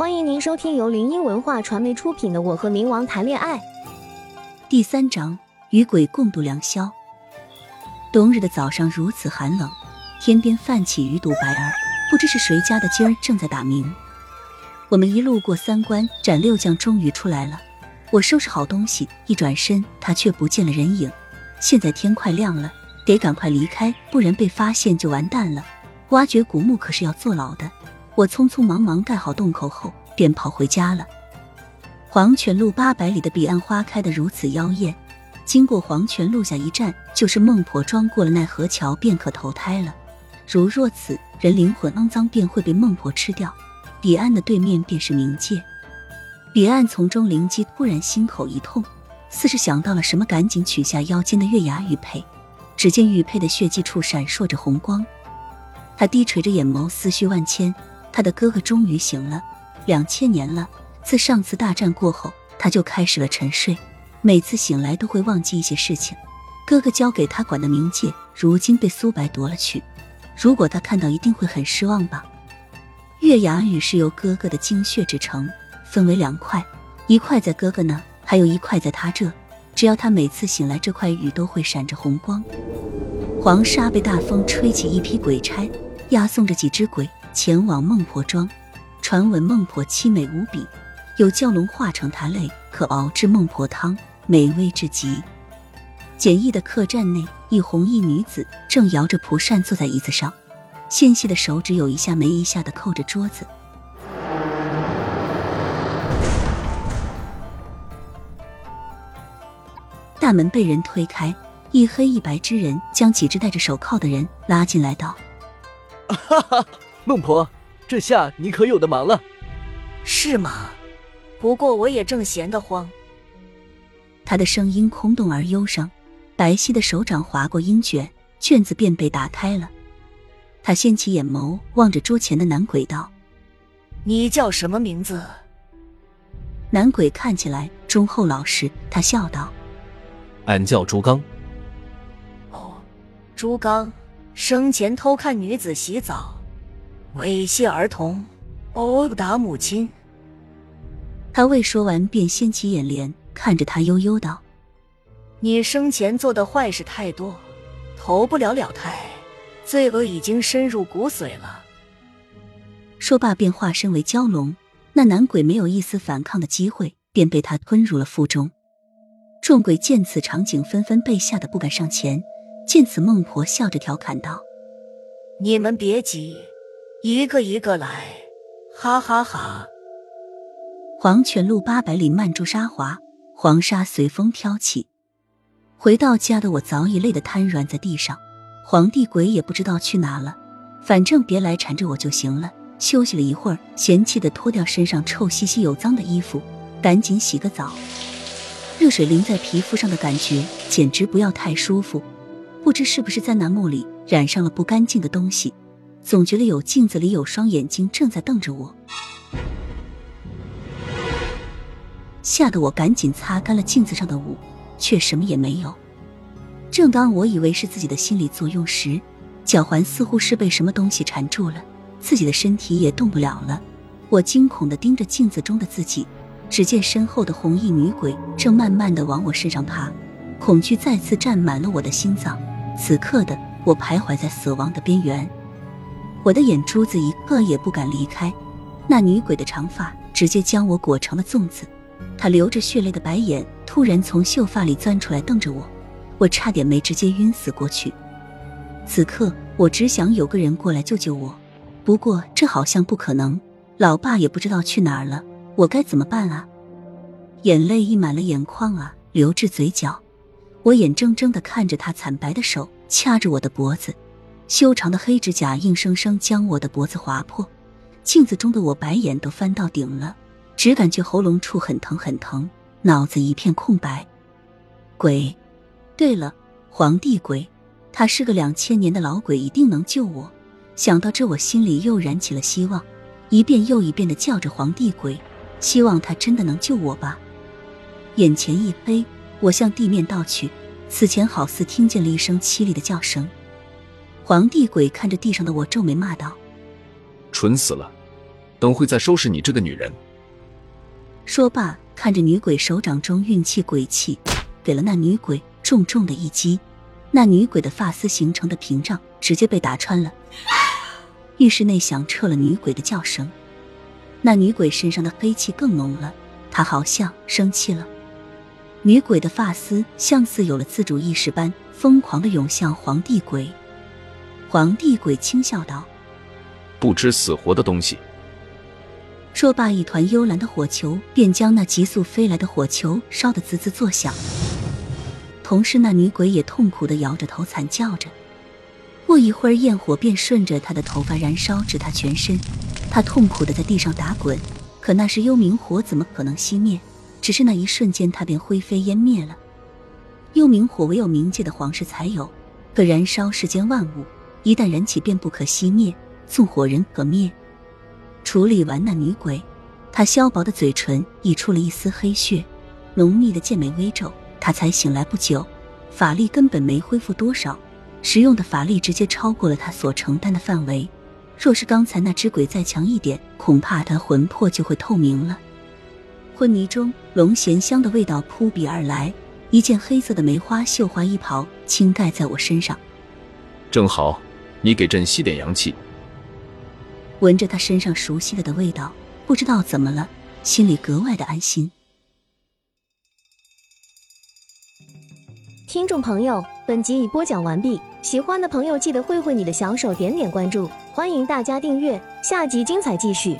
欢迎您收听由林音文化传媒出品的《我和冥王谈恋爱》第三章：与鬼共度良宵。冬日的早上如此寒冷，天边泛起鱼肚白儿，不知是谁家的鸡儿正在打鸣。我们一路过三关斩六将，终于出来了。我收拾好东西，一转身，他却不见了人影。现在天快亮了，得赶快离开，不然被发现就完蛋了。挖掘古墓可是要坐牢的。我匆匆忙忙盖好洞口后，便跑回家了。黄泉路八百里的彼岸花开得如此妖艳，经过黄泉路下一站，就是孟婆庄。过了奈何桥，便可投胎了。如若此人灵魂肮脏，便会被孟婆吃掉。彼岸的对面便是冥界。彼岸从中灵机突然心口一痛，似是想到了什么，赶紧取下腰间的月牙玉佩。只见玉佩的血迹处闪烁着红光，他低垂着眼眸，思绪万千。他的哥哥终于醒了，两千年了。自上次大战过后，他就开始了沉睡，每次醒来都会忘记一些事情。哥哥交给他管的冥界，如今被苏白夺了去。如果他看到，一定会很失望吧？月牙玉是由哥哥的精血制成，分为两块，一块在哥哥那，还有一块在他这。只要他每次醒来，这块玉都会闪着红光。黄沙被大风吹起一批鬼差，押送着几只鬼。前往孟婆庄，传闻孟婆凄美无比，有蛟龙化成她泪，可熬制孟婆汤，美味至极。简易的客栈内，一红衣女子正摇着蒲扇坐在椅子上，纤细的手指有一下没一下的扣着桌子。大门被人推开，一黑一白之人将几只戴着手铐的人拉进来，道：“哈哈。”孟婆，这下你可有的忙了，是吗？不过我也正闲得慌。他的声音空洞而忧伤，白皙的手掌划过阴卷，卷子便被打开了。他掀起眼眸，望着桌前的男鬼道：“你叫什么名字？”男鬼看起来忠厚老实，他笑道：“俺叫朱刚。”哦，朱刚，生前偷看女子洗澡。猥亵儿童，殴打母亲。他未说完，便掀起眼帘，看着他悠悠道：“你生前做的坏事太多，投不了了胎，罪恶已经深入骨髓了。”说罢，便化身为蛟龙。那男鬼没有一丝反抗的机会，便被他吞入了腹中。众鬼见此场景，纷纷被吓得不敢上前。见此，孟婆笑着调侃道：“你们别急。”一个一个来，哈哈哈！黄泉路八百里，漫珠沙滑，黄沙随风飘起。回到家的我早已累得瘫软在地上，皇帝鬼也不知道去哪了，反正别来缠着我就行了。休息了一会儿，嫌弃的脱掉身上臭兮兮有脏的衣服，赶紧洗个澡。热水淋在皮肤上的感觉简直不要太舒服，不知是不是在那墓里染上了不干净的东西。总觉得有镜子里有双眼睛正在瞪着我，吓得我赶紧擦干了镜子上的雾，却什么也没有。正当我以为是自己的心理作用时，脚环似乎是被什么东西缠住了，自己的身体也动不了了。我惊恐的盯着镜子中的自己，只见身后的红衣女鬼正慢慢的往我身上爬，恐惧再次占满了我的心脏。此刻的我徘徊在死亡的边缘。我的眼珠子一个也不敢离开，那女鬼的长发直接将我裹成了粽子，她流着血泪的白眼突然从秀发里钻出来瞪着我，我差点没直接晕死过去。此刻我只想有个人过来救救我，不过这好像不可能，老爸也不知道去哪儿了，我该怎么办啊？眼泪溢满了眼眶啊，流至嘴角，我眼睁睁的看着他惨白的手掐着我的脖子。修长的黑指甲硬生生将我的脖子划破，镜子中的我白眼都翻到顶了，只感觉喉咙处很疼很疼，脑子一片空白。鬼，对了，皇帝鬼，他是个两千年的老鬼，一定能救我。想到这，我心里又燃起了希望，一遍又一遍的叫着皇帝鬼，希望他真的能救我吧。眼前一黑，我向地面倒去，此前好似听见了一声凄厉的叫声。皇帝鬼看着地上的我，皱眉骂道：“蠢死了！等会再收拾你这个女人。说罢，看着女鬼手掌中运气鬼气，给了那女鬼重重的一击。那女鬼的发丝形成的屏障直接被打穿了，浴室内响彻了女鬼的叫声。那女鬼身上的黑气更浓了，她好像生气了。女鬼的发丝像似有了自主意识般，疯狂的涌向皇帝鬼。皇帝鬼轻笑道：“不知死活的东西。”说罢，一团幽蓝的火球便将那急速飞来的火球烧得滋滋作响。同时，那女鬼也痛苦的摇着头，惨叫着。不一会儿，焰火便顺着她的头发燃烧至她全身，她痛苦的在地上打滚。可那是幽冥火，怎么可能熄灭？只是那一瞬间，它便灰飞烟灭了。幽冥火唯有冥界的皇室才有，可燃烧世间万物，一旦燃起便不可熄灭，纵火人可灭。处理完那女鬼，她削薄的嘴唇溢出了一丝黑血，浓密的剑眉微皱。他才醒来不久，法力根本没恢复多少，使用的法力直接超过了他所承担的范围。若是刚才那只鬼再强一点，恐怕他魂魄就会透明了。昏迷中，龙涎香的味道扑鼻而来，一件黑色的梅花绣花衣袍轻盖在我身上，正好，你给朕吸点阳气。闻着他身上熟悉了的味道，不知道怎么了，心里格外的安心。听众朋友，本集已播讲完毕，喜欢的朋友记得挥挥你的小手，点点关注，欢迎大家订阅，下集精彩继续。